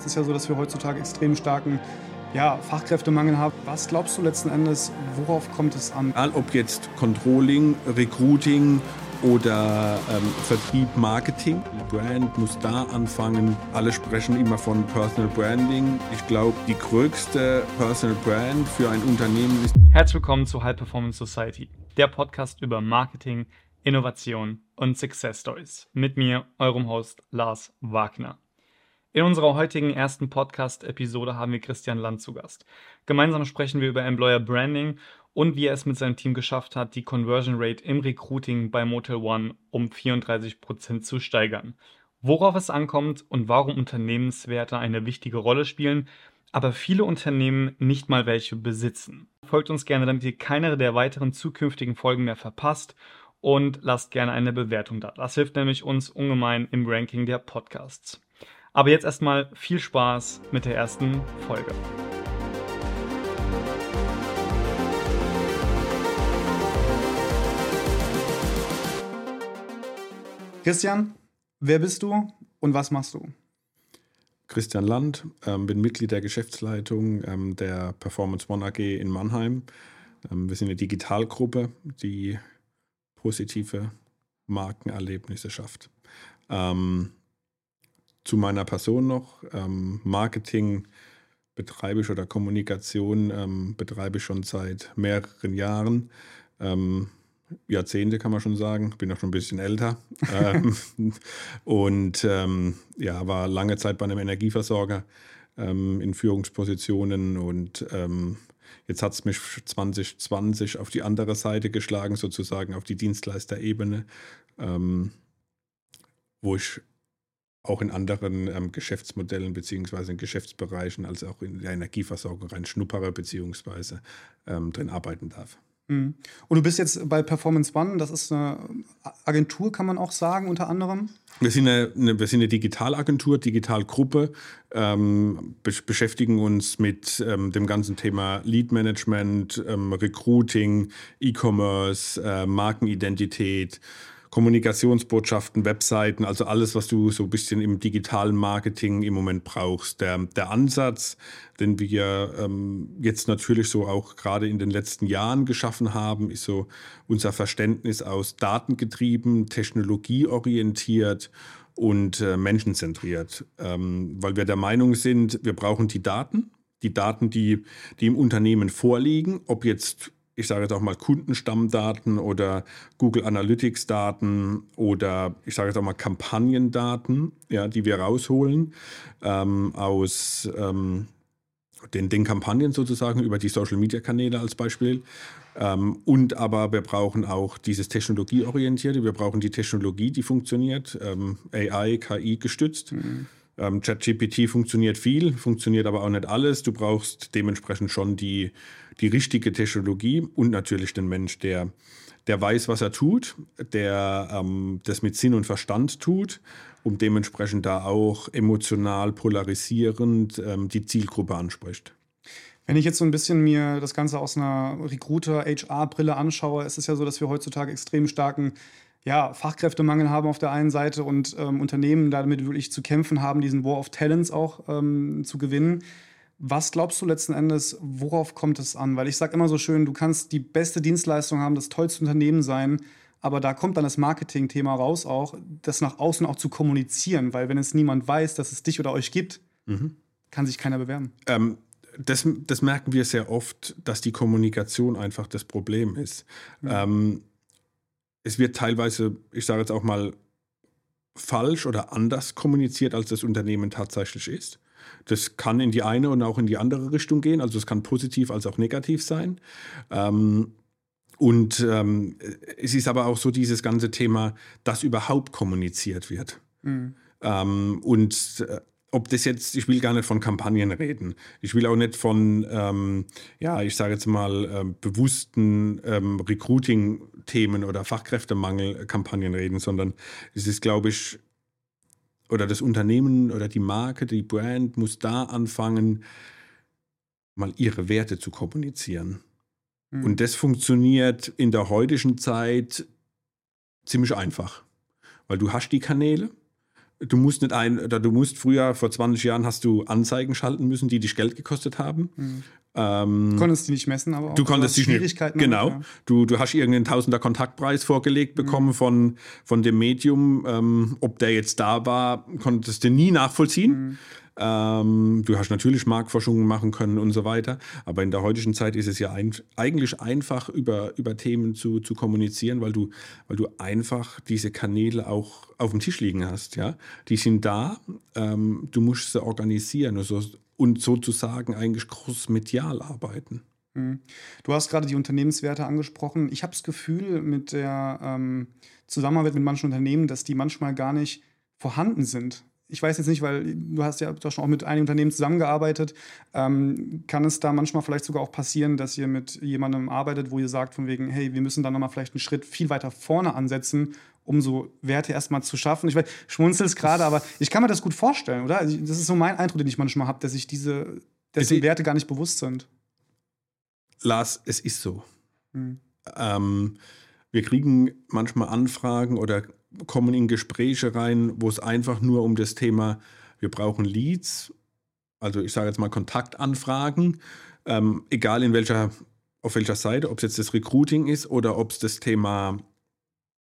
Es ist ja so, dass wir heutzutage extrem starken ja, Fachkräftemangel haben. Was glaubst du letzten Endes, worauf kommt es an? Ob jetzt Controlling, Recruiting oder ähm, Vertrieb, Marketing. Die Brand muss da anfangen. Alle sprechen immer von Personal Branding. Ich glaube, die größte Personal Brand für ein Unternehmen ist. Herzlich willkommen zu High Performance Society, der Podcast über Marketing, Innovation und Success Stories. Mit mir, eurem Host Lars Wagner. In unserer heutigen ersten Podcast-Episode haben wir Christian Land zu Gast. Gemeinsam sprechen wir über Employer Branding und wie er es mit seinem Team geschafft hat, die Conversion Rate im Recruiting bei Motel One um 34% zu steigern. Worauf es ankommt und warum Unternehmenswerte eine wichtige Rolle spielen, aber viele Unternehmen nicht mal welche besitzen. Folgt uns gerne, damit ihr keine der weiteren zukünftigen Folgen mehr verpasst und lasst gerne eine Bewertung da. Das hilft nämlich uns ungemein im Ranking der Podcasts. Aber jetzt erstmal viel Spaß mit der ersten Folge. Christian, wer bist du und was machst du? Christian Land, ähm, bin Mitglied der Geschäftsleitung ähm, der Performance One AG in Mannheim. Ähm, wir sind eine Digitalgruppe, die positive Markenerlebnisse schafft. Ähm, zu meiner Person noch. Ähm, Marketing betreibe ich oder Kommunikation ähm, betreibe ich schon seit mehreren Jahren. Ähm, Jahrzehnte kann man schon sagen. Bin auch schon ein bisschen älter. Ähm, und ähm, ja, war lange Zeit bei einem Energieversorger in Führungspositionen und Jetzt hat es mich 2020 auf die andere Seite geschlagen, sozusagen auf die Dienstleisterebene, ähm, wo ich auch in anderen ähm, Geschäftsmodellen beziehungsweise in Geschäftsbereichen, als auch in der Energieversorgung rein schnuppere beziehungsweise ähm, drin arbeiten darf. Mhm. Und du bist jetzt bei Performance One, das ist eine Agentur, kann man auch sagen, unter anderem? Wir sind eine, eine wir sind eine Digitalagentur, Digitalgruppe, ähm, be beschäftigen uns mit ähm, dem ganzen Thema Lead Management, ähm, Recruiting, E-Commerce, äh, Markenidentität, Kommunikationsbotschaften, Webseiten, also alles, was du so ein bisschen im digitalen Marketing im Moment brauchst. Der, der Ansatz, den wir ähm, jetzt natürlich so auch gerade in den letzten Jahren geschaffen haben, ist so unser Verständnis aus datengetrieben, technologieorientiert und äh, menschenzentriert. Ähm, weil wir der Meinung sind, wir brauchen die Daten, die Daten, die, die im Unternehmen vorliegen, ob jetzt ich sage jetzt auch mal Kundenstammdaten oder Google Analytics Daten oder ich sage jetzt auch mal Kampagnendaten, ja, die wir rausholen ähm, aus ähm, den, den Kampagnen sozusagen über die Social Media Kanäle als Beispiel. Ähm, und aber wir brauchen auch dieses Technologieorientierte, wir brauchen die Technologie, die funktioniert, ähm, AI, KI gestützt. Mhm. Ähm, ChatGPT funktioniert viel, funktioniert aber auch nicht alles. Du brauchst dementsprechend schon die, die richtige Technologie und natürlich den Mensch, der, der weiß, was er tut, der ähm, das mit Sinn und Verstand tut und dementsprechend da auch emotional polarisierend ähm, die Zielgruppe anspricht. Wenn ich jetzt so ein bisschen mir das Ganze aus einer Recruiter-HR-Brille anschaue, ist es ja so, dass wir heutzutage extrem starken ja, Fachkräftemangel haben auf der einen Seite und ähm, Unternehmen damit wirklich zu kämpfen haben, diesen War of Talents auch ähm, zu gewinnen. Was glaubst du letzten Endes, worauf kommt es an? Weil ich sage immer so schön, du kannst die beste Dienstleistung haben, das tollste Unternehmen sein, aber da kommt dann das Marketing-Thema raus auch, das nach außen auch zu kommunizieren, weil wenn es niemand weiß, dass es dich oder euch gibt, mhm. kann sich keiner bewerben. Ähm, das, das, merken wir sehr oft, dass die Kommunikation einfach das Problem ist. Mhm. Ähm, es wird teilweise, ich sage jetzt auch mal, falsch oder anders kommuniziert, als das Unternehmen tatsächlich ist. Das kann in die eine und auch in die andere Richtung gehen. Also es kann positiv als auch negativ sein. Ähm, und ähm, es ist aber auch so dieses ganze Thema, dass überhaupt kommuniziert wird. Mhm. Ähm, und äh, ob das jetzt, ich will gar nicht von Kampagnen reden. Ich will auch nicht von, ähm, ja, ich sage jetzt mal, äh, bewussten ähm, Recruiting-Themen oder Fachkräftemangel-Kampagnen reden, sondern es ist, glaube ich, oder das Unternehmen oder die Marke, die Brand muss da anfangen, mal ihre Werte zu kommunizieren. Mhm. Und das funktioniert in der heutigen Zeit ziemlich einfach, weil du hast die Kanäle, Du musst nicht ein, oder du musst früher, vor 20 Jahren hast du Anzeigen schalten müssen, die dich Geld gekostet haben. Mhm. Ähm, du konntest die nicht messen, aber auch du konntest die Schwierigkeiten. Genau. Ja. Du, du hast irgendeinen Tausender Kontaktpreis vorgelegt mhm. bekommen mhm. von, von dem Medium. Ähm, ob der jetzt da war, konntest du nie nachvollziehen. Mhm. Ähm, du hast natürlich Marktforschungen machen können und so weiter. Aber in der heutigen Zeit ist es ja ein, eigentlich einfach, über, über Themen zu, zu kommunizieren, weil du, weil du einfach diese Kanäle auch auf dem Tisch liegen hast. Ja? Die sind da, ähm, du musst sie organisieren. Also und sozusagen eigentlich großmedial arbeiten. Mhm. Du hast gerade die Unternehmenswerte angesprochen. Ich habe das Gefühl mit der ähm, Zusammenarbeit mit manchen Unternehmen, dass die manchmal gar nicht vorhanden sind. Ich weiß jetzt nicht, weil du hast ja doch schon auch mit einigen Unternehmen zusammengearbeitet. Ähm, kann es da manchmal vielleicht sogar auch passieren, dass ihr mit jemandem arbeitet, wo ihr sagt von wegen, hey, wir müssen da nochmal vielleicht einen Schritt viel weiter vorne ansetzen um so Werte erstmal zu schaffen. Ich weiß, schmunzelst gerade, aber ich kann mir das gut vorstellen, oder? Also, das ist so mein Eindruck, den ich manchmal habe, dass sich diese dessen Werte gar nicht bewusst sind. Lars, es ist so. Hm. Ähm, wir kriegen manchmal Anfragen oder kommen in Gespräche rein, wo es einfach nur um das Thema, wir brauchen Leads, also ich sage jetzt mal Kontaktanfragen, ähm, egal in welcher, auf welcher Seite, ob es jetzt das Recruiting ist oder ob es das Thema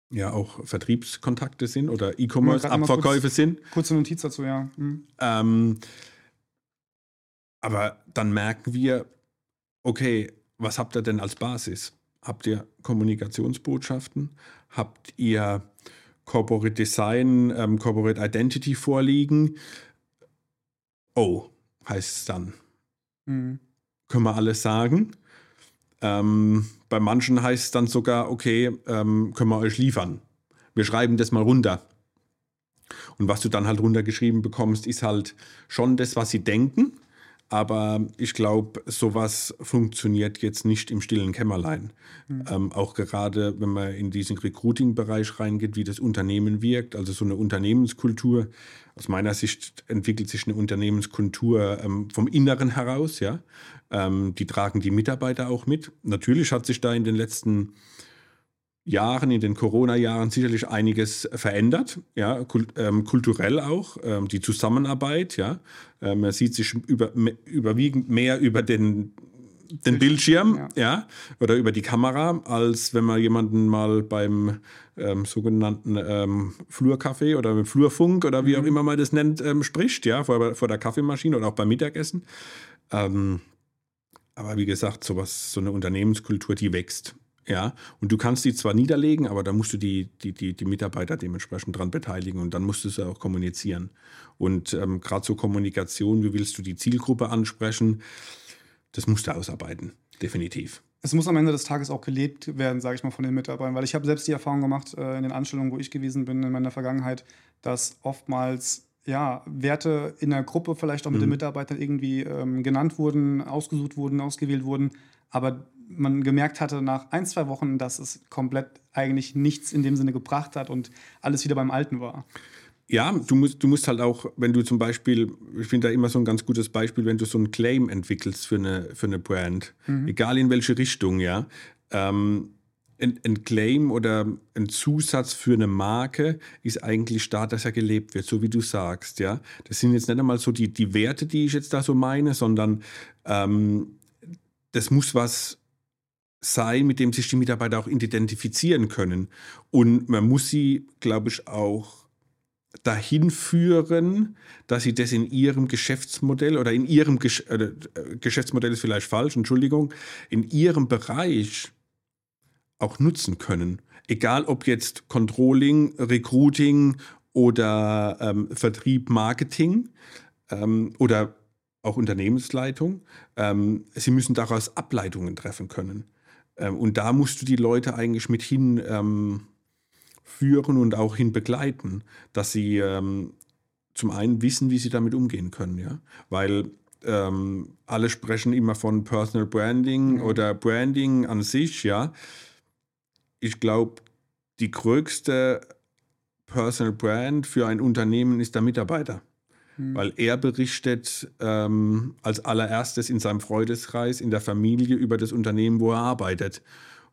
ja auch Vertriebskontakte sind oder E-Commerce-Abverkäufe sind. Kurze Notiz dazu, ja. Mhm. Ähm, aber dann merken wir, okay, was habt ihr denn als Basis? Habt ihr Kommunikationsbotschaften? Habt ihr Corporate Design, ähm, Corporate Identity vorliegen? Oh, heißt es dann. Mhm. Können wir alles sagen? Ähm, bei manchen heißt es dann sogar, okay, ähm, können wir euch liefern. Wir schreiben das mal runter. Und was du dann halt runtergeschrieben bekommst, ist halt schon das, was sie denken. Aber ich glaube, sowas funktioniert jetzt nicht im stillen Kämmerlein. Mhm. Ähm, auch gerade, wenn man in diesen Recruiting-Bereich reingeht, wie das Unternehmen wirkt, also so eine Unternehmenskultur. Aus meiner Sicht entwickelt sich eine Unternehmenskultur ähm, vom Inneren heraus, ja. Ähm, die tragen die Mitarbeiter auch mit. Natürlich hat sich da in den letzten Jahren, in den Corona-Jahren sicherlich einiges verändert, ja, kult, ähm, kulturell auch, ähm, die Zusammenarbeit, ja. Ähm, man sieht sich über, überwiegend mehr über den, den Bildschirm, ja. ja. oder über die Kamera, als wenn man jemanden mal beim ähm, sogenannten ähm, Flurkaffee oder im Flurfunk oder wie auch mhm. immer man das nennt, ähm, spricht, ja, vor, vor der Kaffeemaschine oder auch beim Mittagessen. Ähm, aber wie gesagt, sowas, so eine Unternehmenskultur, die wächst. Ja, und du kannst die zwar niederlegen, aber da musst du die, die, die, die Mitarbeiter dementsprechend dran beteiligen und dann musst du sie auch kommunizieren. Und ähm, gerade so Kommunikation, wie willst du die Zielgruppe ansprechen, das musst du ausarbeiten, definitiv. Es muss am Ende des Tages auch gelebt werden, sage ich mal, von den Mitarbeitern, weil ich habe selbst die Erfahrung gemacht äh, in den Anstellungen, wo ich gewesen bin in meiner Vergangenheit, dass oftmals ja, Werte in der Gruppe vielleicht auch mit mhm. den Mitarbeitern irgendwie ähm, genannt wurden, ausgesucht wurden, ausgewählt wurden, aber man gemerkt hatte nach ein, zwei Wochen, dass es komplett eigentlich nichts in dem Sinne gebracht hat und alles wieder beim Alten war. Ja, du musst, du musst halt auch, wenn du zum Beispiel, ich finde da immer so ein ganz gutes Beispiel, wenn du so einen Claim entwickelst für eine, für eine Brand, mhm. egal in welche Richtung, ja, ähm, ein, ein, Claim oder ein Zusatz für eine Marke ist eigentlich da, dass er gelebt wird, so wie du sagst, ja. Das sind jetzt nicht einmal so die, die Werte, die ich jetzt da so meine, sondern ähm, das muss was sein, mit dem sich die Mitarbeiter auch identifizieren können. Und man muss sie, glaube ich, auch dahin führen, dass sie das in ihrem Geschäftsmodell oder in ihrem Gesch äh, Geschäftsmodell ist vielleicht falsch, Entschuldigung, in ihrem Bereich auch nutzen können. Egal ob jetzt Controlling, Recruiting oder ähm, Vertrieb, Marketing ähm, oder auch Unternehmensleitung. Ähm, sie müssen daraus Ableitungen treffen können. Ähm, und da musst du die Leute eigentlich mit hin ähm, führen und auch hin begleiten, dass sie ähm, zum einen wissen, wie sie damit umgehen können, ja, weil ähm, alle sprechen immer von Personal Branding mhm. oder Branding an sich, ja. Ich glaube, die größte Personal Brand für ein Unternehmen ist der Mitarbeiter. Mhm. Weil er berichtet ähm, als allererstes in seinem Freundeskreis, in der Familie über das Unternehmen, wo er arbeitet.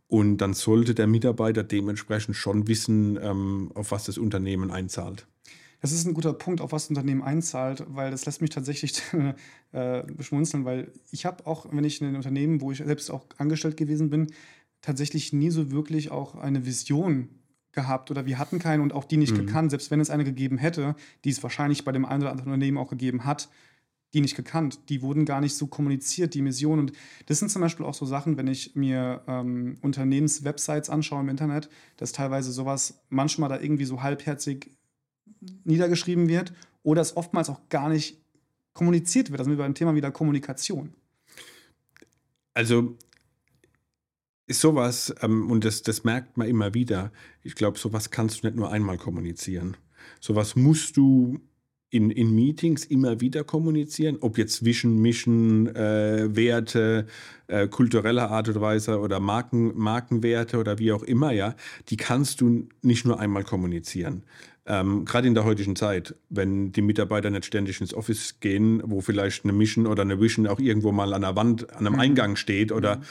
Und dann sollte der Mitarbeiter dementsprechend schon wissen, ähm, auf was das Unternehmen einzahlt. Das ist ein guter Punkt, auf was das Unternehmen einzahlt, weil das lässt mich tatsächlich äh, beschmunzeln, weil ich habe auch, wenn ich in einem Unternehmen, wo ich selbst auch angestellt gewesen bin, tatsächlich nie so wirklich auch eine Vision gehabt oder wir hatten keine und auch die nicht mhm. gekannt. Selbst wenn es eine gegeben hätte, die es wahrscheinlich bei dem einen oder anderen Unternehmen auch gegeben hat, die nicht gekannt. Die wurden gar nicht so kommuniziert, die Mission. Und das sind zum Beispiel auch so Sachen, wenn ich mir ähm, Unternehmenswebsites anschaue im Internet, dass teilweise sowas manchmal da irgendwie so halbherzig niedergeschrieben wird oder es oftmals auch gar nicht kommuniziert wird. Das sind wir beim Thema wieder Kommunikation. Also ist sowas, ähm, und das, das merkt man immer wieder, ich glaube, sowas kannst du nicht nur einmal kommunizieren. Sowas musst du in, in Meetings immer wieder kommunizieren, ob jetzt Vision, Mission, äh, Werte, äh, kultureller Art und Weise oder Marken, Markenwerte oder wie auch immer, ja, die kannst du nicht nur einmal kommunizieren. Ähm, Gerade in der heutigen Zeit, wenn die Mitarbeiter nicht ständig ins Office gehen, wo vielleicht eine Mission oder eine Vision auch irgendwo mal an der Wand, an einem mhm. Eingang steht oder mhm.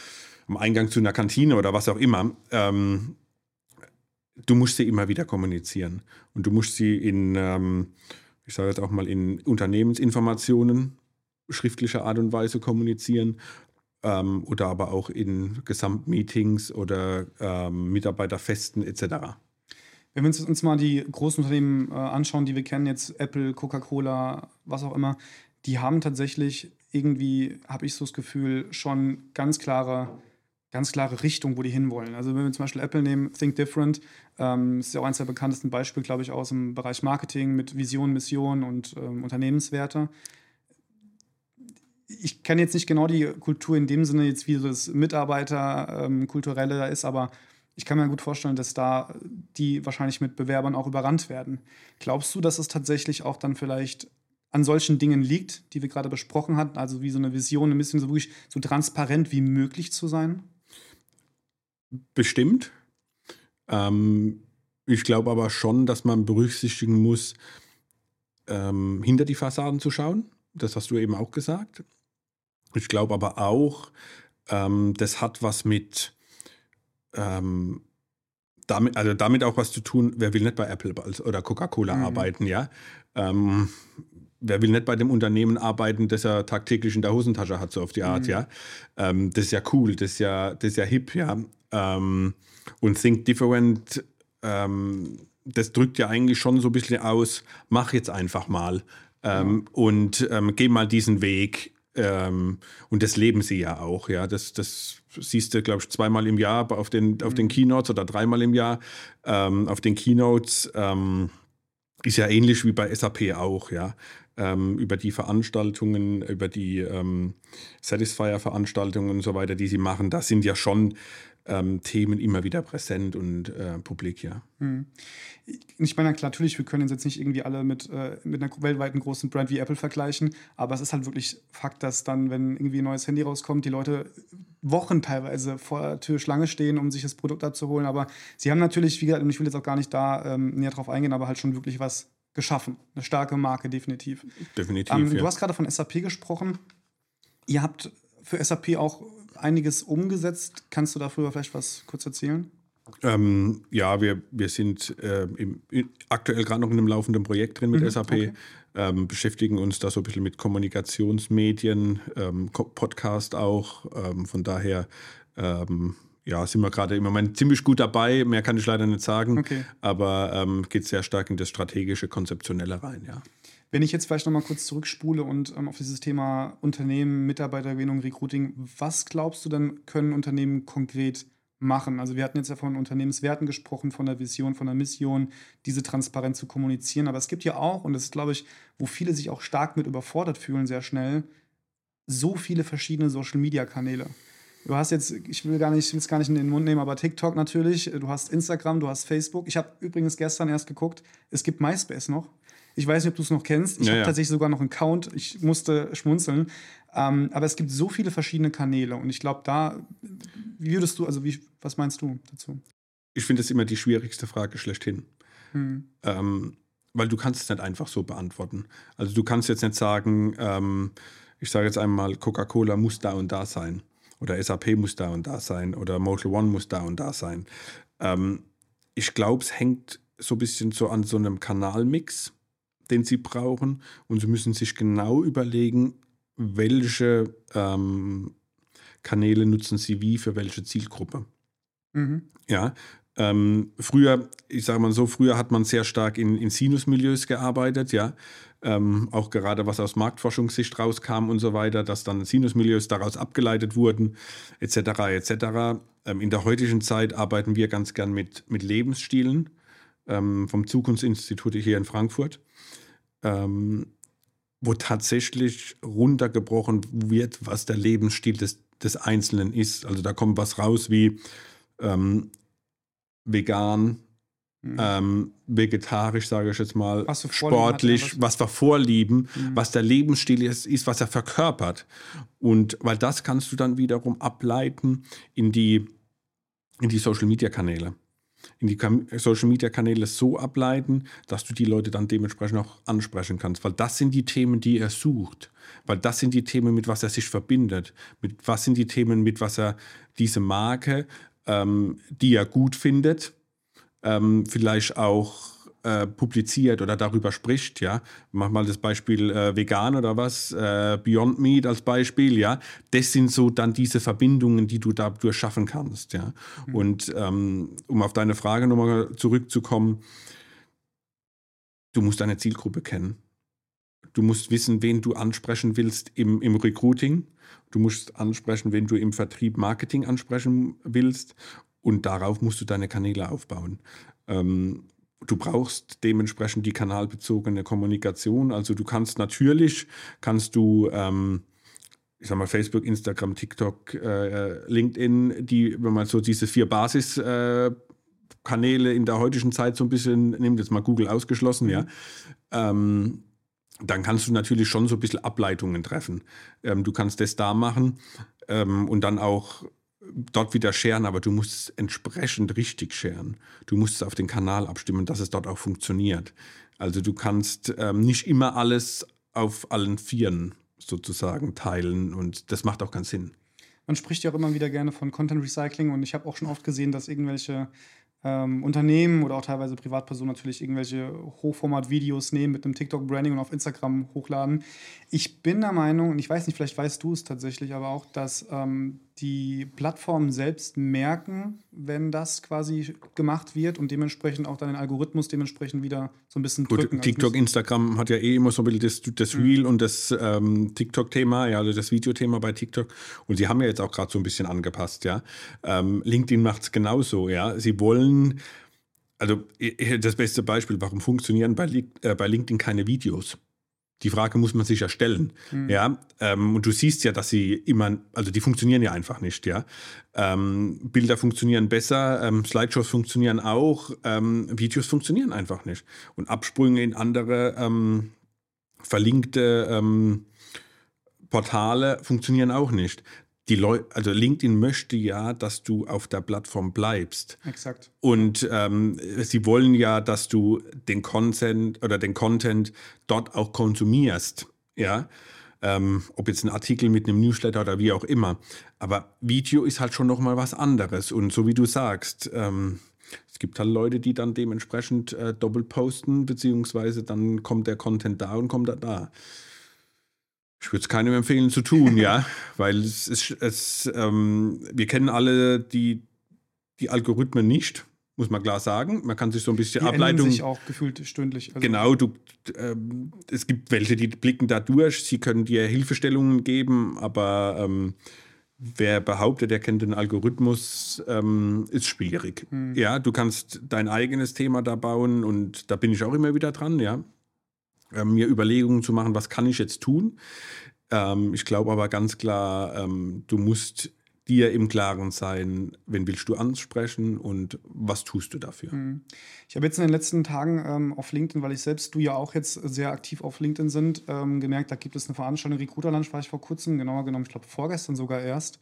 Am Eingang zu einer Kantine oder was auch immer, ähm, du musst sie immer wieder kommunizieren. Und du musst sie in, ähm, ich sage jetzt auch mal, in Unternehmensinformationen schriftlicher Art und Weise kommunizieren ähm, oder aber auch in Gesamtmeetings oder ähm, Mitarbeiterfesten etc. Wenn wir uns, uns mal die großen Unternehmen äh, anschauen, die wir kennen, jetzt Apple, Coca-Cola, was auch immer, die haben tatsächlich irgendwie, habe ich so das Gefühl, schon ganz klare, ganz klare Richtung, wo die hinwollen. Also wenn wir zum Beispiel Apple nehmen, Think Different, ähm, ist ja auch eines der bekanntesten Beispiele, glaube ich, aus dem Bereich Marketing mit Vision, Mission und ähm, Unternehmenswerte. Ich kenne jetzt nicht genau die Kultur in dem Sinne, jetzt wie das Mitarbeiterkulturelle ähm, da ist, aber ich kann mir gut vorstellen, dass da die wahrscheinlich mit Bewerbern auch überrannt werden. Glaubst du, dass es tatsächlich auch dann vielleicht an solchen Dingen liegt, die wir gerade besprochen hatten, also wie so eine Vision, ein bisschen so wirklich so transparent wie möglich zu sein? Bestimmt. Ähm, ich glaube aber schon, dass man berücksichtigen muss, ähm, hinter die Fassaden zu schauen. Das hast du eben auch gesagt. Ich glaube aber auch, ähm, das hat was mit ähm, damit, also damit auch was zu tun, wer will nicht bei Apple oder Coca-Cola mhm. arbeiten, ja? Ähm, wer will nicht bei dem Unternehmen arbeiten, das er tagtäglich in der Hosentasche hat, so auf die Art, mhm. ja? Ähm, das ist ja cool, das ist ja, das ist ja hip, ja. Ähm, und Think Different, ähm, das drückt ja eigentlich schon so ein bisschen aus, mach jetzt einfach mal mhm. und ähm, geh mal diesen Weg. Ähm, und das leben sie ja auch, ja. Das, das siehst du, glaube ich, zweimal im Jahr auf den, auf den mhm. Keynotes oder dreimal im Jahr ähm, auf den Keynotes. Ist ja ähnlich wie bei SAP auch, ja. Ähm, über die Veranstaltungen, über die ähm, Satisfier-Veranstaltungen und so weiter, die sie machen, da sind ja schon ähm, Themen immer wieder präsent und äh, publik, ja. Hm. Ich meine, klar, natürlich, wir können jetzt nicht irgendwie alle mit, äh, mit einer weltweiten großen Brand wie Apple vergleichen, aber es ist halt wirklich Fakt, dass dann, wenn irgendwie ein neues Handy rauskommt, die Leute Wochen teilweise vor der Tür Schlange stehen, um sich das Produkt abzuholen. Aber sie haben natürlich, wie gesagt, und ich will jetzt auch gar nicht da ähm, näher drauf eingehen, aber halt schon wirklich was geschaffen. Eine starke Marke, definitiv. Definitiv. Ähm, du ja. hast gerade von SAP gesprochen. Ihr habt für SAP auch einiges umgesetzt. Kannst du darüber vielleicht was kurz erzählen? Ähm, ja, wir, wir sind äh, im, aktuell gerade noch in einem laufenden Projekt drin mit mhm, SAP, okay. ähm, beschäftigen uns da so ein bisschen mit Kommunikationsmedien, ähm, Podcast auch. Ähm, von daher ähm, ja, sind wir gerade im Moment ziemlich gut dabei. Mehr kann ich leider nicht sagen, okay. aber ähm, geht sehr stark in das strategische, konzeptionelle rein, ja. Wenn ich jetzt vielleicht nochmal kurz zurückspule und ähm, auf dieses Thema Unternehmen, Mitarbeitergewinnung, Recruiting, was glaubst du denn, können Unternehmen konkret machen? Also wir hatten jetzt ja von Unternehmenswerten gesprochen, von der Vision, von der Mission, diese transparent zu kommunizieren. Aber es gibt ja auch, und das ist, glaube ich, wo viele sich auch stark mit überfordert fühlen, sehr schnell, so viele verschiedene Social-Media-Kanäle. Du hast jetzt, ich will gar nicht, will es gar nicht in den Mund nehmen, aber TikTok natürlich, du hast Instagram, du hast Facebook. Ich habe übrigens gestern erst geguckt, es gibt MySpace noch. Ich weiß nicht, ob du es noch kennst. Ich ja, habe ja. tatsächlich sogar noch einen Account. Ich musste schmunzeln. Ähm, aber es gibt so viele verschiedene Kanäle. Und ich glaube, da, wie würdest du, also wie, was meinst du dazu? Ich finde es immer die schwierigste Frage schlechthin. Hm. Ähm, weil du kannst es nicht einfach so beantworten. Also du kannst jetzt nicht sagen, ähm, ich sage jetzt einmal, Coca-Cola muss da und da sein. Oder SAP muss da und da sein. Oder Motel One muss da und da sein. Ähm, ich glaube, es hängt so ein bisschen so an so einem Kanalmix den sie brauchen und sie müssen sich genau überlegen, welche ähm, Kanäle nutzen sie wie für welche Zielgruppe. Mhm. Ja, ähm, früher, ich sage mal so, früher hat man sehr stark in, in Sinus-Milieus gearbeitet, ja. Ähm, auch gerade was aus Marktforschungssicht rauskam und so weiter, dass dann Sinus-Milieus daraus abgeleitet wurden, etc. etc. Ähm, in der heutigen Zeit arbeiten wir ganz gern mit, mit Lebensstilen ähm, vom Zukunftsinstitut hier in Frankfurt, ähm, wo tatsächlich runtergebrochen wird, was der Lebensstil des, des Einzelnen ist. Also da kommt was raus wie ähm, vegan, mhm. ähm, vegetarisch, sage ich jetzt mal, sportlich, hat, ja, was, was wir vorlieben, mhm. was der Lebensstil ist, ist, was er verkörpert. Und weil das kannst du dann wiederum ableiten in die, in die Social-Media-Kanäle in die Social Media Kanäle so ableiten, dass du die Leute dann dementsprechend auch ansprechen kannst. Weil das sind die Themen, die er sucht. Weil das sind die Themen, mit was er sich verbindet. Mit was sind die Themen, mit was er diese Marke ähm, die er gut findet, ähm, vielleicht auch äh, publiziert oder darüber spricht, ja. Mach mal das Beispiel äh, vegan oder was, äh, Beyond Meat als Beispiel, ja. Das sind so dann diese Verbindungen, die du dadurch schaffen kannst, ja. Mhm. Und ähm, um auf deine Frage nochmal zurückzukommen, du musst deine Zielgruppe kennen. Du musst wissen, wen du ansprechen willst im, im Recruiting. Du musst ansprechen, wen du im Vertrieb Marketing ansprechen willst. Und darauf musst du deine Kanäle aufbauen. Ähm, du brauchst dementsprechend die kanalbezogene Kommunikation. Also du kannst natürlich, kannst du, ähm, ich sag mal, Facebook, Instagram, TikTok, äh, LinkedIn, die, wenn man so diese vier Basiskanäle äh, in der heutigen Zeit so ein bisschen nimmt, jetzt mal Google ausgeschlossen, ja, ähm, dann kannst du natürlich schon so ein bisschen Ableitungen treffen. Ähm, du kannst das da machen ähm, und dann auch dort wieder scheren, aber du musst es entsprechend richtig scheren. Du musst es auf den Kanal abstimmen, dass es dort auch funktioniert. Also du kannst ähm, nicht immer alles auf allen Vieren sozusagen teilen und das macht auch keinen Sinn. Man spricht ja auch immer wieder gerne von Content Recycling und ich habe auch schon oft gesehen, dass irgendwelche ähm, Unternehmen oder auch teilweise Privatpersonen natürlich irgendwelche Hochformat-Videos nehmen mit einem TikTok-Branding und auf Instagram hochladen. Ich bin der Meinung, und ich weiß nicht, vielleicht weißt du es tatsächlich, aber auch, dass ähm, die Plattformen selbst merken, wenn das quasi gemacht wird und dementsprechend auch dann den Algorithmus dementsprechend wieder so ein bisschen Gut, drücken. Also TikTok, Instagram hat ja eh immer so ein bisschen das, das mhm. Reel mhm. und das ähm, TikTok-Thema, ja, also das Videothema bei TikTok. Und sie haben ja jetzt auch gerade so ein bisschen angepasst, ja. Ähm, LinkedIn macht es genauso, ja. Sie wollen, also das beste Beispiel, warum funktionieren bei, äh, bei LinkedIn keine Videos? Die Frage muss man sich ja stellen. Mhm. Ja, ähm, und du siehst ja, dass sie immer, also die funktionieren ja einfach nicht. Ja, ähm, Bilder funktionieren besser, ähm, Slideshows funktionieren auch, ähm, Videos funktionieren einfach nicht. Und Absprünge in andere ähm, verlinkte ähm, Portale funktionieren auch nicht die Leute, also LinkedIn möchte ja, dass du auf der Plattform bleibst. Exakt. Und ähm, sie wollen ja, dass du den Content oder den Content dort auch konsumierst. Ja. Ähm, ob jetzt ein Artikel mit einem Newsletter oder wie auch immer. Aber Video ist halt schon nochmal was anderes. Und so wie du sagst, ähm, es gibt halt Leute, die dann dementsprechend äh, doppelt posten, beziehungsweise dann kommt der Content da und kommt er da. Ich würde es keinem empfehlen zu tun, ja, weil es ist, es, ähm, wir kennen alle die, die Algorithmen nicht, muss man klar sagen. Man kann sich so ein bisschen die Ableitung. sich auch gefühlt stündlich. Also genau, du, ähm, es gibt welche, die blicken da durch, sie können dir Hilfestellungen geben, aber ähm, wer behauptet, er kennt den Algorithmus, ähm, ist schwierig. Hm. Ja, du kannst dein eigenes Thema da bauen und da bin ich auch immer wieder dran, ja. Ähm, mir Überlegungen zu machen, was kann ich jetzt tun. Ähm, ich glaube aber ganz klar, ähm, du musst dir im Klaren sein, wen willst du ansprechen und was tust du dafür. Hm. Ich habe jetzt in den letzten Tagen ähm, auf LinkedIn, weil ich selbst, du ja auch jetzt sehr aktiv auf LinkedIn sind, ähm, gemerkt, da gibt es eine Veranstaltung, Recruiter-Lunch war ich vor kurzem, genauer genommen, ich glaube vorgestern sogar erst.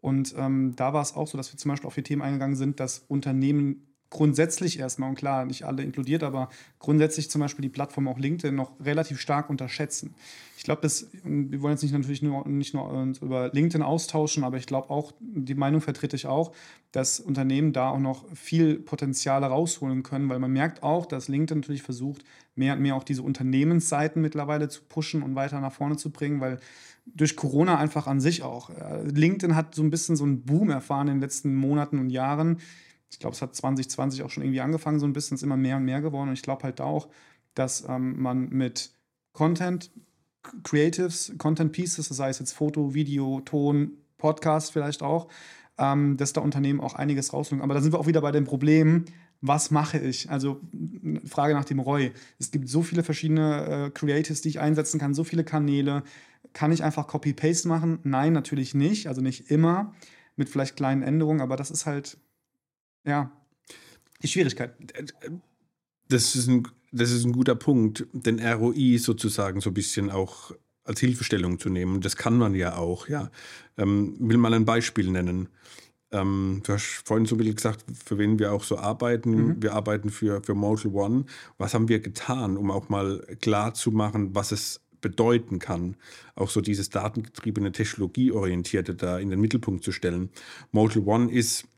Und ähm, da war es auch so, dass wir zum Beispiel auf die Themen eingegangen sind, dass Unternehmen grundsätzlich erstmal, und klar, nicht alle inkludiert, aber grundsätzlich zum Beispiel die Plattform auch LinkedIn noch relativ stark unterschätzen. Ich glaube, wir wollen jetzt nicht natürlich nur, nicht nur uns über LinkedIn austauschen, aber ich glaube auch, die Meinung vertrete ich auch, dass Unternehmen da auch noch viel Potenzial rausholen können, weil man merkt auch, dass LinkedIn natürlich versucht, mehr und mehr auch diese Unternehmensseiten mittlerweile zu pushen und weiter nach vorne zu bringen, weil durch Corona einfach an sich auch. LinkedIn hat so ein bisschen so einen Boom erfahren in den letzten Monaten und Jahren ich glaube, es hat 2020 auch schon irgendwie angefangen, so ein bisschen, ist immer mehr und mehr geworden. Und ich glaube halt auch, dass ähm, man mit Content, Creatives, Content Pieces, das heißt jetzt Foto, Video, Ton, Podcast vielleicht auch, ähm, dass da Unternehmen auch einiges rausholen. Aber da sind wir auch wieder bei dem Problem, was mache ich? Also Frage nach dem Roy. Es gibt so viele verschiedene äh, Creatives, die ich einsetzen kann, so viele Kanäle. Kann ich einfach Copy-Paste machen? Nein, natürlich nicht. Also nicht immer, mit vielleicht kleinen Änderungen, aber das ist halt ja, die Schwierigkeit. Das ist ein, das ist ein guter Punkt, den ROI sozusagen so ein bisschen auch als Hilfestellung zu nehmen. Das kann man ja auch, ja. Ähm, will mal ein Beispiel nennen. Ähm, du hast vorhin so ein bisschen gesagt, für wen wir auch so arbeiten. Mhm. Wir arbeiten für, für Motel One. Was haben wir getan, um auch mal klar zu machen, was es bedeuten kann, auch so dieses datengetriebene, technologieorientierte da in den Mittelpunkt zu stellen. Motel One ist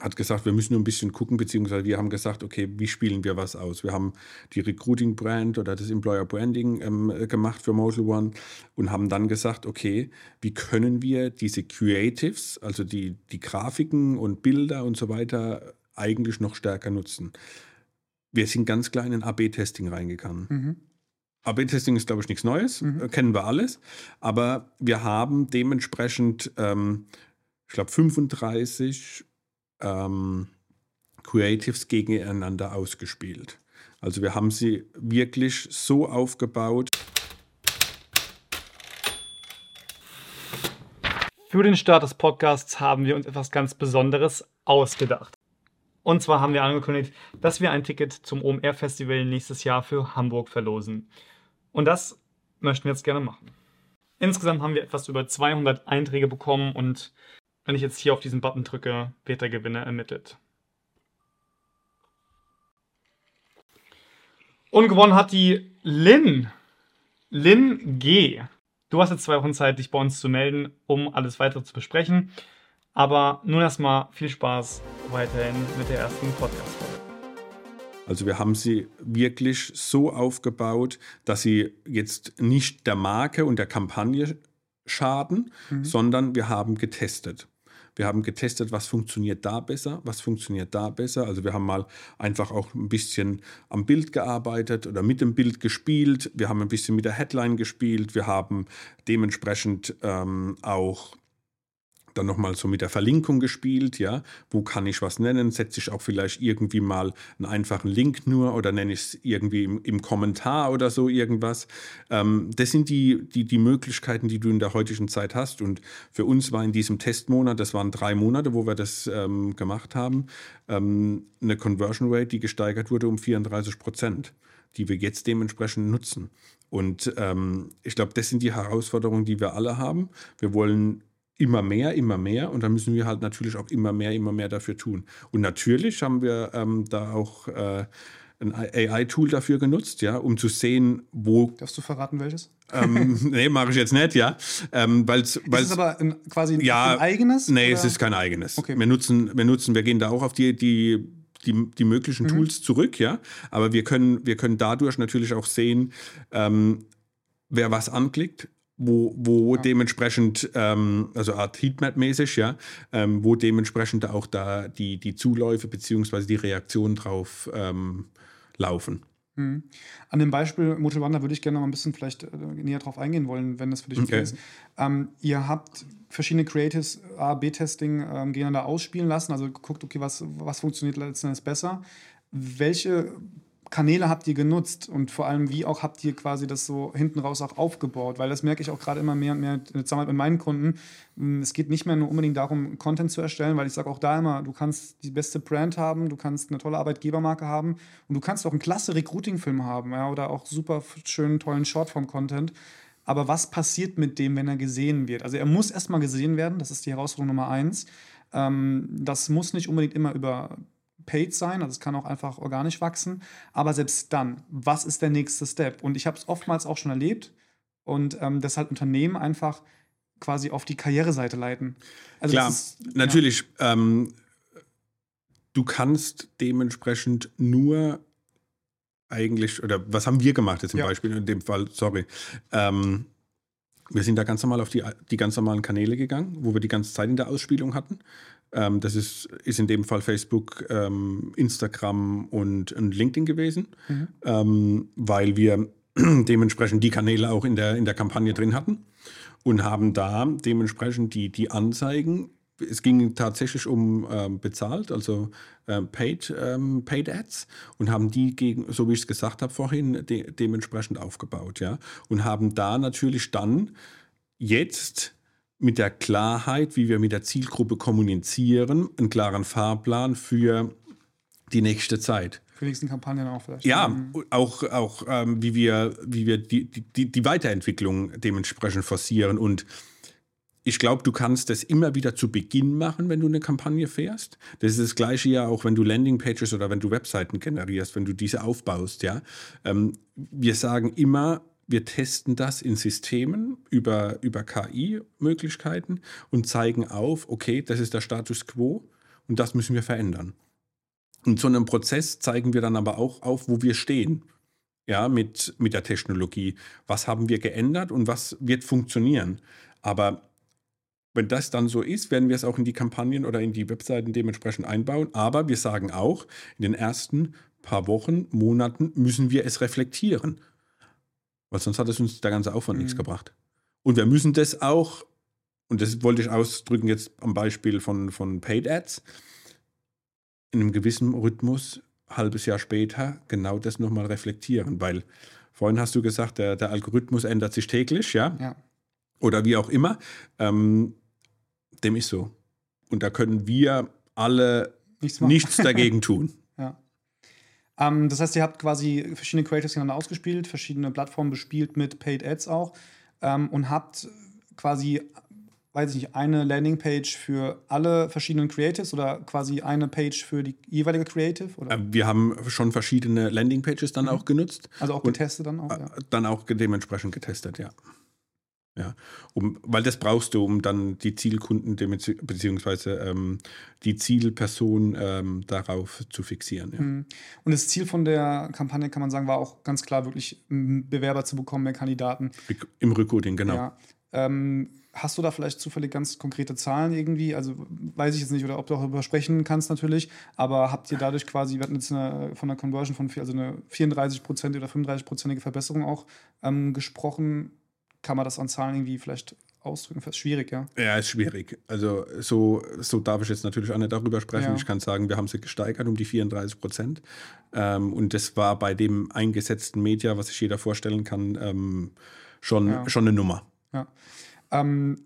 hat gesagt, wir müssen nur ein bisschen gucken, beziehungsweise wir haben gesagt, okay, wie spielen wir was aus? Wir haben die Recruiting Brand oder das Employer Branding ähm, gemacht für Motel One und haben dann gesagt, okay, wie können wir diese Creatives, also die, die Grafiken und Bilder und so weiter, eigentlich noch stärker nutzen? Wir sind ganz klar in ein AB-Testing reingegangen. Mhm. AB-Testing ist, glaube ich, nichts Neues, mhm. kennen wir alles, aber wir haben dementsprechend, ähm, ich glaube, 35 ähm, Creatives gegeneinander ausgespielt. Also wir haben sie wirklich so aufgebaut. Für den Start des Podcasts haben wir uns etwas ganz Besonderes ausgedacht. Und zwar haben wir angekündigt, dass wir ein Ticket zum OMR Festival nächstes Jahr für Hamburg verlosen. Und das möchten wir jetzt gerne machen. Insgesamt haben wir etwas über 200 Einträge bekommen und wenn ich jetzt hier auf diesen Button drücke, wird der Gewinner ermittelt. Und gewonnen hat die Lin. Lin G. Du hast jetzt zwei Wochen Zeit, dich bei uns zu melden, um alles weitere zu besprechen. Aber nun erstmal viel Spaß weiterhin mit der ersten Podcast-Folge. Also wir haben sie wirklich so aufgebaut, dass sie jetzt nicht der Marke und der Kampagne schaden, mhm. sondern wir haben getestet. Wir haben getestet, was funktioniert da besser, was funktioniert da besser. Also wir haben mal einfach auch ein bisschen am Bild gearbeitet oder mit dem Bild gespielt. Wir haben ein bisschen mit der Headline gespielt. Wir haben dementsprechend ähm, auch dann nochmal so mit der Verlinkung gespielt, ja, wo kann ich was nennen, setze ich auch vielleicht irgendwie mal einen einfachen Link nur oder nenne ich es irgendwie im, im, Kommentar oder so irgendwas. Ähm, das sind die, die, die Möglichkeiten, die du in der heutigen Zeit hast und für uns war in diesem Testmonat, das waren drei Monate, wo wir das ähm, gemacht haben, ähm, eine Conversion Rate, die gesteigert wurde um 34 Prozent, die wir jetzt dementsprechend nutzen. Und ähm, ich glaube, das sind die Herausforderungen, die wir alle haben. Wir wollen immer mehr, immer mehr und dann müssen wir halt natürlich auch immer mehr, immer mehr dafür tun. Und natürlich haben wir ähm, da auch äh, ein AI-Tool dafür genutzt, ja, um zu sehen, wo. Darfst du verraten, welches? ähm, nee, mache ich jetzt nicht, ja. Ähm, weil's, weil's, ist es aber ein, quasi ja, ein eigenes? Nee, oder? es ist kein eigenes. Okay. Wir, nutzen, wir nutzen, wir gehen da auch auf die, die, die, die möglichen mhm. Tools zurück, ja. Aber wir können, wir können dadurch natürlich auch sehen, ähm, wer was anklickt, wo, wo ja. dementsprechend, ähm, also Art Heatmap-mäßig, ja, ähm, wo dementsprechend auch da die, die Zuläufe bzw. die Reaktionen drauf ähm, laufen. Mhm. An dem Beispiel One, würde ich gerne noch mal ein bisschen vielleicht äh, näher drauf eingehen wollen, wenn das für dich okay, okay ist. Ähm, ihr habt verschiedene Creatives A-B-Testing ähm, gegeneinander ausspielen lassen, also guckt, okay, was, was funktioniert letztendlich besser. Welche Kanäle habt ihr genutzt und vor allem, wie auch habt ihr quasi das so hinten raus auch aufgebaut? Weil das merke ich auch gerade immer mehr und mehr zusammen mit meinen Kunden. Hm, es geht nicht mehr nur unbedingt darum, Content zu erstellen, weil ich sage auch da immer, du kannst die beste Brand haben, du kannst eine tolle Arbeitgebermarke haben und du kannst auch einen klasse Recruiting-Film haben ja, oder auch super schönen, tollen Shortform-Content. Aber was passiert mit dem, wenn er gesehen wird? Also er muss erstmal gesehen werden, das ist die Herausforderung Nummer eins. Ähm, das muss nicht unbedingt immer über paid sein, also es kann auch einfach organisch wachsen. Aber selbst dann, was ist der nächste Step? Und ich habe es oftmals auch schon erlebt und ähm, dass halt Unternehmen einfach quasi auf die Karriereseite leiten. Also Klar, ist, natürlich. Ja. Ähm, du kannst dementsprechend nur eigentlich, oder was haben wir gemacht jetzt im ja. Beispiel, in dem Fall, sorry. Ähm, wir sind da ganz normal auf die, die ganz normalen Kanäle gegangen, wo wir die ganze Zeit in der Ausspielung hatten. Ähm, das ist, ist in dem Fall Facebook, ähm, Instagram und, und, LinkedIn gewesen, mhm. ähm, weil wir dementsprechend die Kanäle auch in der, in der Kampagne drin hatten und haben da dementsprechend die, die Anzeigen es ging tatsächlich um ähm, bezahlt, also äh, paid, ähm, paid Ads und haben die gegen, so wie ich es gesagt habe vorhin, de dementsprechend aufgebaut, ja. Und haben da natürlich dann jetzt mit der Klarheit, wie wir mit der Zielgruppe kommunizieren, einen klaren Fahrplan für die nächste Zeit. Für die nächsten Kampagnen auch vielleicht. Ja, mhm. auch, auch ähm, wie wir, wie wir die, die, die Weiterentwicklung dementsprechend forcieren und ich glaube, du kannst das immer wieder zu Beginn machen, wenn du eine Kampagne fährst. Das ist das Gleiche ja auch, wenn du Landingpages oder wenn du Webseiten generierst, wenn du diese aufbaust. Ja, ähm, wir sagen immer, wir testen das in Systemen über, über KI-Möglichkeiten und zeigen auf, okay, das ist der Status quo und das müssen wir verändern. Und so einem Prozess zeigen wir dann aber auch auf, wo wir stehen. Ja, mit, mit der Technologie. Was haben wir geändert und was wird funktionieren? Aber wenn das dann so ist, werden wir es auch in die Kampagnen oder in die Webseiten dementsprechend einbauen. Aber wir sagen auch, in den ersten paar Wochen, Monaten müssen wir es reflektieren. Weil sonst hat es uns der ganze Aufwand mhm. nichts gebracht. Und wir müssen das auch, und das wollte ich ausdrücken jetzt am Beispiel von, von Paid Ads, in einem gewissen Rhythmus, halbes Jahr später, genau das nochmal reflektieren. Weil vorhin hast du gesagt, der, der Algorithmus ändert sich täglich, ja? ja. Oder wie auch immer. Ähm, dem ist so. Und da können wir alle nichts, nichts dagegen tun. ja. Ähm, das heißt, ihr habt quasi verschiedene Creatives gegeneinander ausgespielt, verschiedene Plattformen bespielt mit Paid Ads auch ähm, und habt quasi, weiß ich nicht, eine Landingpage für alle verschiedenen Creatives oder quasi eine Page für die jeweilige Creative? Oder? Äh, wir haben schon verschiedene Landingpages dann mhm. auch genutzt. Also auch getestet dann auch? Ja. Dann auch dementsprechend getestet, ja. Ja, um, weil das brauchst du, um dann die Zielkunden beziehungsweise ähm, die Zielperson ähm, darauf zu fixieren. Ja. Mhm. Und das Ziel von der Kampagne, kann man sagen, war auch ganz klar, wirklich Bewerber zu bekommen, mehr Kandidaten. Im Recruiting, genau. Ja. Ähm, hast du da vielleicht zufällig ganz konkrete Zahlen irgendwie? Also weiß ich jetzt nicht, oder ob du auch darüber sprechen kannst natürlich, aber habt ihr dadurch quasi, wir hatten jetzt eine, von einer Conversion von also eine 34% oder 35%ige Verbesserung auch ähm, gesprochen kann man das an Zahlen irgendwie vielleicht ausdrücken? Das ist schwierig, ja. Ja, ist schwierig. Also so, so darf ich jetzt natürlich auch nicht darüber sprechen. Ja. Ich kann sagen, wir haben sie gesteigert um die 34 Prozent. Ähm, und das war bei dem eingesetzten Media, was sich jeder vorstellen kann, ähm, schon, ja. schon eine Nummer. Ja. Ähm,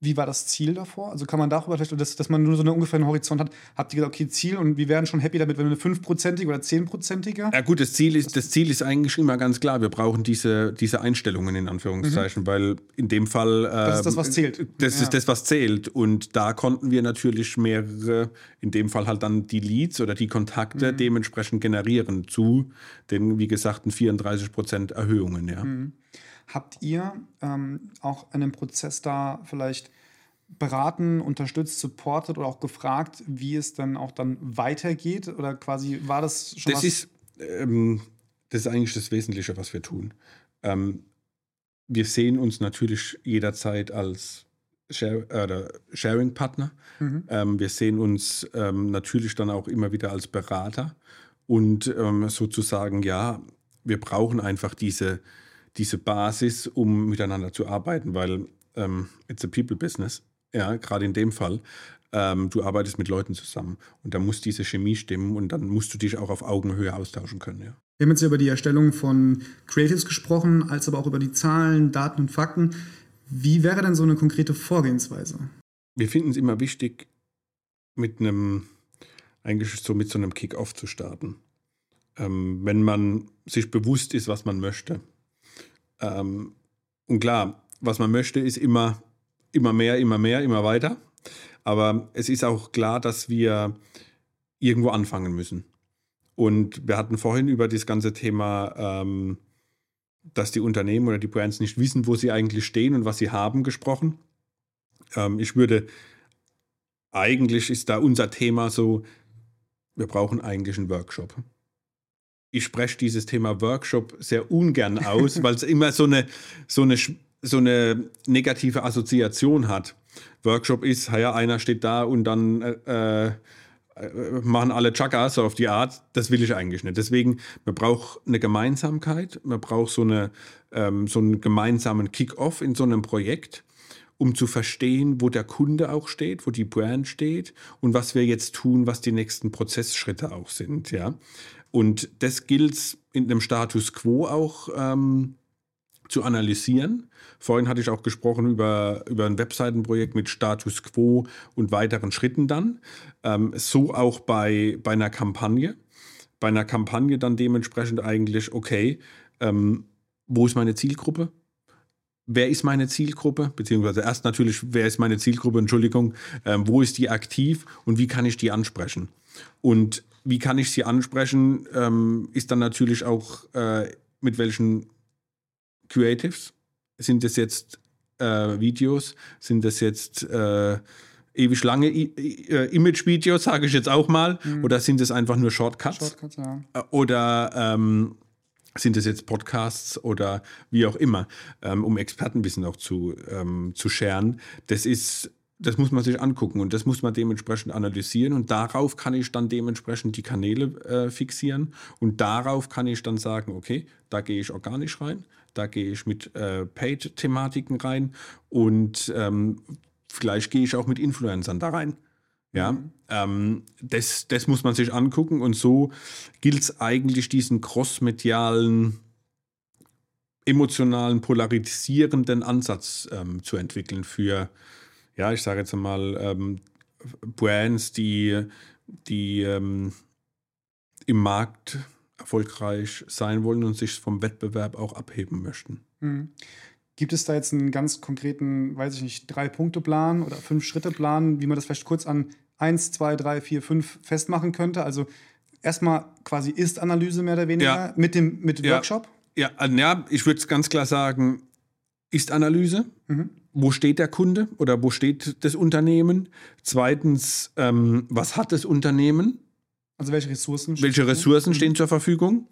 wie war das Ziel davor? Also kann man darüber vielleicht, dass, dass man nur so einen ungefähren Horizont hat, habt ihr gesagt, okay, Ziel und wir wären schon happy damit, wenn wir eine 5-prozentige oder 10-prozentige? Ja gut, das Ziel, ist, das Ziel ist eigentlich immer ganz klar, wir brauchen diese, diese Einstellungen in Anführungszeichen, mhm. weil in dem Fall... Äh, das ist das, was zählt. Das ja. ist das, was zählt und da konnten wir natürlich mehrere, in dem Fall halt dann die Leads oder die Kontakte mhm. dementsprechend generieren zu den, wie gesagt, 34 Prozent Erhöhungen, ja. Mhm. Habt ihr ähm, auch in dem Prozess da vielleicht beraten, unterstützt, supportet oder auch gefragt, wie es dann auch dann weitergeht? Oder quasi war das schon das was? Ist, ähm, das ist eigentlich das Wesentliche, was wir tun. Ähm, wir sehen uns natürlich jederzeit als Share, äh, Sharing-Partner. Mhm. Ähm, wir sehen uns ähm, natürlich dann auch immer wieder als Berater und ähm, sozusagen, ja, wir brauchen einfach diese, diese Basis, um miteinander zu arbeiten, weil ähm, it's a people business, ja, gerade in dem Fall. Ähm, du arbeitest mit Leuten zusammen und da muss diese Chemie stimmen und dann musst du dich auch auf Augenhöhe austauschen können. Ja. Wir haben jetzt über die Erstellung von Creatives gesprochen, als aber auch über die Zahlen, Daten und Fakten. Wie wäre denn so eine konkrete Vorgehensweise? Wir finden es immer wichtig, mit einem, eigentlich so mit so einem Kick-Off zu starten. Ähm, wenn man sich bewusst ist, was man möchte ähm, und klar, was man möchte, ist immer, immer mehr, immer mehr, immer weiter. Aber es ist auch klar, dass wir irgendwo anfangen müssen. Und wir hatten vorhin über das ganze Thema, ähm, dass die Unternehmen oder die Brands nicht wissen, wo sie eigentlich stehen und was sie haben, gesprochen. Ähm, ich würde, eigentlich ist da unser Thema so, wir brauchen eigentlich einen Workshop. Ich spreche dieses Thema Workshop sehr ungern aus, weil es immer so eine, so, eine, so eine negative Assoziation hat. Workshop ist, ja, einer steht da und dann äh, äh machen alle Chakas so auf die Art. Das will ich eigentlich nicht. Deswegen, man braucht eine Gemeinsamkeit, man braucht so, eine, ähm, so einen gemeinsamen Kick-off in so einem Projekt um zu verstehen, wo der Kunde auch steht, wo die Brand steht und was wir jetzt tun, was die nächsten Prozessschritte auch sind. Ja? Und das gilt in einem Status quo auch ähm, zu analysieren. Vorhin hatte ich auch gesprochen über, über ein Webseitenprojekt mit Status quo und weiteren Schritten dann. Ähm, so auch bei, bei einer Kampagne. Bei einer Kampagne dann dementsprechend eigentlich, okay, ähm, wo ist meine Zielgruppe? wer ist meine Zielgruppe, beziehungsweise erst natürlich, wer ist meine Zielgruppe, Entschuldigung, ähm, wo ist die aktiv und wie kann ich die ansprechen? Und wie kann ich sie ansprechen, ähm, ist dann natürlich auch äh, mit welchen Creatives. Sind das jetzt äh, Videos? Sind das jetzt äh, ewig lange äh, Image-Videos, sage ich jetzt auch mal? Mhm. Oder sind es einfach nur Shortcuts? Shortcuts ja. Äh, oder ähm, sind es jetzt Podcasts oder wie auch immer, ähm, um Expertenwissen auch zu, ähm, zu scheren. Das ist, das muss man sich angucken und das muss man dementsprechend analysieren und darauf kann ich dann dementsprechend die Kanäle äh, fixieren und darauf kann ich dann sagen, okay, da gehe ich organisch rein, da gehe ich mit äh, Paid-Thematiken rein und ähm, vielleicht gehe ich auch mit Influencern da rein. Ja, mhm. ähm, das, das muss man sich angucken und so gilt es eigentlich, diesen crossmedialen, emotionalen, polarisierenden Ansatz ähm, zu entwickeln für, ja, ich sage jetzt mal, ähm, Brands, die, die ähm, im Markt erfolgreich sein wollen und sich vom Wettbewerb auch abheben möchten. Mhm. Gibt es da jetzt einen ganz konkreten, weiß ich nicht, Drei-Punkte-Plan oder Fünf-Schritte-Plan, wie man das vielleicht kurz an eins, zwei, drei, vier, fünf festmachen könnte? Also erstmal quasi Ist-Analyse mehr oder weniger ja. mit dem, mit dem ja. Workshop? Ja, also, ja ich würde es ganz klar sagen, Ist-Analyse. Mhm. Wo steht der Kunde oder wo steht das Unternehmen? Zweitens, ähm, was hat das Unternehmen? Also welche Ressourcen? Welche Ressourcen stehen mhm. zur Verfügung?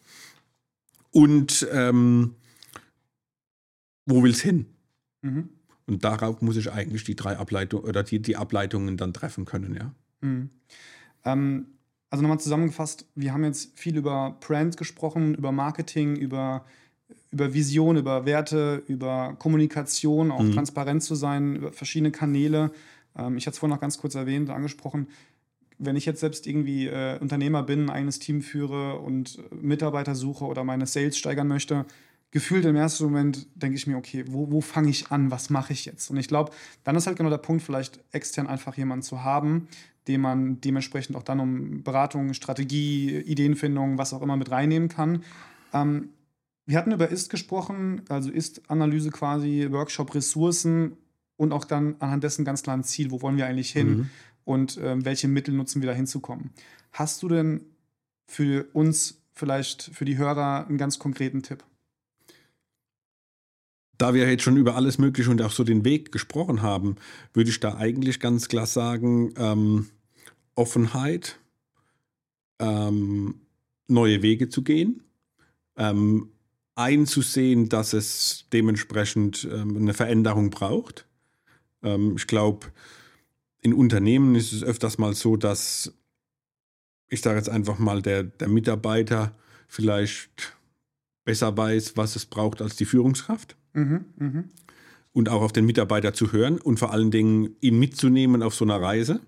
Und ähm, wo will es hin? Mhm. Und darauf muss ich eigentlich die drei Ableitungen oder die, die Ableitungen dann treffen können, ja. Mhm. Ähm, also nochmal zusammengefasst, wir haben jetzt viel über Brand gesprochen, über Marketing, über, über Vision, über Werte, über Kommunikation, auch mhm. transparent zu sein, über verschiedene Kanäle. Ähm, ich hatte es vorhin noch ganz kurz erwähnt, angesprochen. Wenn ich jetzt selbst irgendwie äh, Unternehmer bin, ein eigenes Team führe und Mitarbeiter suche oder meine Sales steigern möchte, gefühlt im ersten Moment denke ich mir, okay, wo, wo fange ich an, was mache ich jetzt? Und ich glaube, dann ist halt genau der Punkt, vielleicht extern einfach jemanden zu haben, den man dementsprechend auch dann um Beratung, Strategie, Ideenfindung, was auch immer mit reinnehmen kann. Ähm, wir hatten über Ist gesprochen, also Ist-Analyse quasi, Workshop, Ressourcen und auch dann anhand dessen ganz klar ein Ziel, wo wollen wir eigentlich hin mhm. und äh, welche Mittel nutzen wir da hinzukommen. Hast du denn für uns vielleicht, für die Hörer einen ganz konkreten Tipp? da wir jetzt schon über alles Mögliche und auch so den Weg gesprochen haben, würde ich da eigentlich ganz klar sagen, ähm, Offenheit, ähm, neue Wege zu gehen, ähm, einzusehen, dass es dementsprechend ähm, eine Veränderung braucht. Ähm, ich glaube, in Unternehmen ist es öfters mal so, dass ich sage jetzt einfach mal, der, der Mitarbeiter vielleicht besser weiß, was es braucht als die Führungskraft. Mhm, mh. Und auch auf den Mitarbeiter zu hören und vor allen Dingen ihn mitzunehmen auf so einer Reise,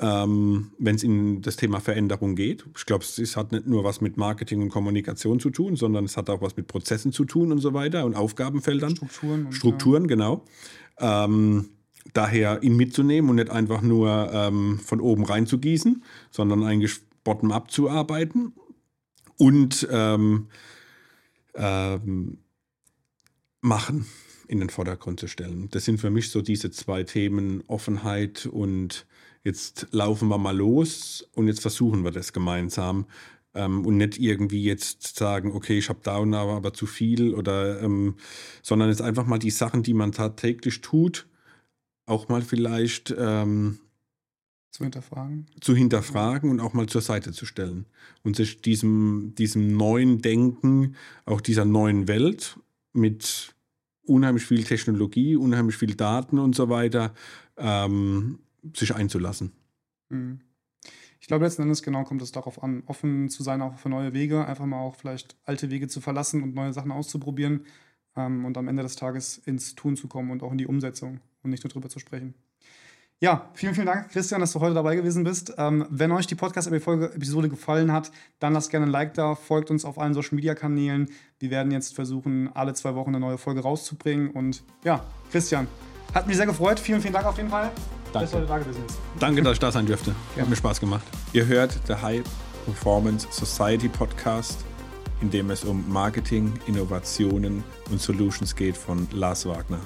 ähm, wenn es in das Thema Veränderung geht. Ich glaube, es hat nicht nur was mit Marketing und Kommunikation zu tun, sondern es hat auch was mit Prozessen zu tun und so weiter und Aufgabenfeldern. Strukturen. Und Strukturen, ja. genau. Ähm, daher ihn mitzunehmen und nicht einfach nur ähm, von oben rein zu gießen, sondern eigentlich bottom-up zu arbeiten und ähm, ähm, machen. in den Vordergrund zu stellen. Das sind für mich so diese zwei Themen, Offenheit und jetzt laufen wir mal los und jetzt versuchen wir das gemeinsam ähm, und nicht irgendwie jetzt sagen, okay, ich habe da und da aber zu viel oder, ähm, sondern jetzt einfach mal die Sachen, die man tagtäglich tut, auch mal vielleicht ähm, zu hinterfragen. Zu hinterfragen und auch mal zur Seite zu stellen. Und sich diesem, diesem neuen Denken, auch dieser neuen Welt mit unheimlich viel Technologie, unheimlich viel Daten und so weiter, ähm, sich einzulassen. Mhm. Ich glaube, letzten Endes genau kommt es darauf an, offen zu sein, auch für neue Wege, einfach mal auch vielleicht alte Wege zu verlassen und neue Sachen auszuprobieren ähm, und am Ende des Tages ins Tun zu kommen und auch in die Umsetzung und nicht nur drüber zu sprechen. Ja, vielen, vielen Dank, Christian, dass du heute dabei gewesen bist. Ähm, wenn euch die Podcast-Episode gefallen hat, dann lasst gerne ein Like da, folgt uns auf allen Social-Media-Kanälen. Wir werden jetzt versuchen, alle zwei Wochen eine neue Folge rauszubringen. Und ja, Christian, hat mich sehr gefreut. Vielen, vielen Dank auf jeden Fall. Danke. Dass du da gewesen bist. Danke, dass ich da sein dürfte. Ja. Hat mir Spaß gemacht. Ihr hört der High Performance Society Podcast, in dem es um Marketing, Innovationen und Solutions geht von Lars Wagner.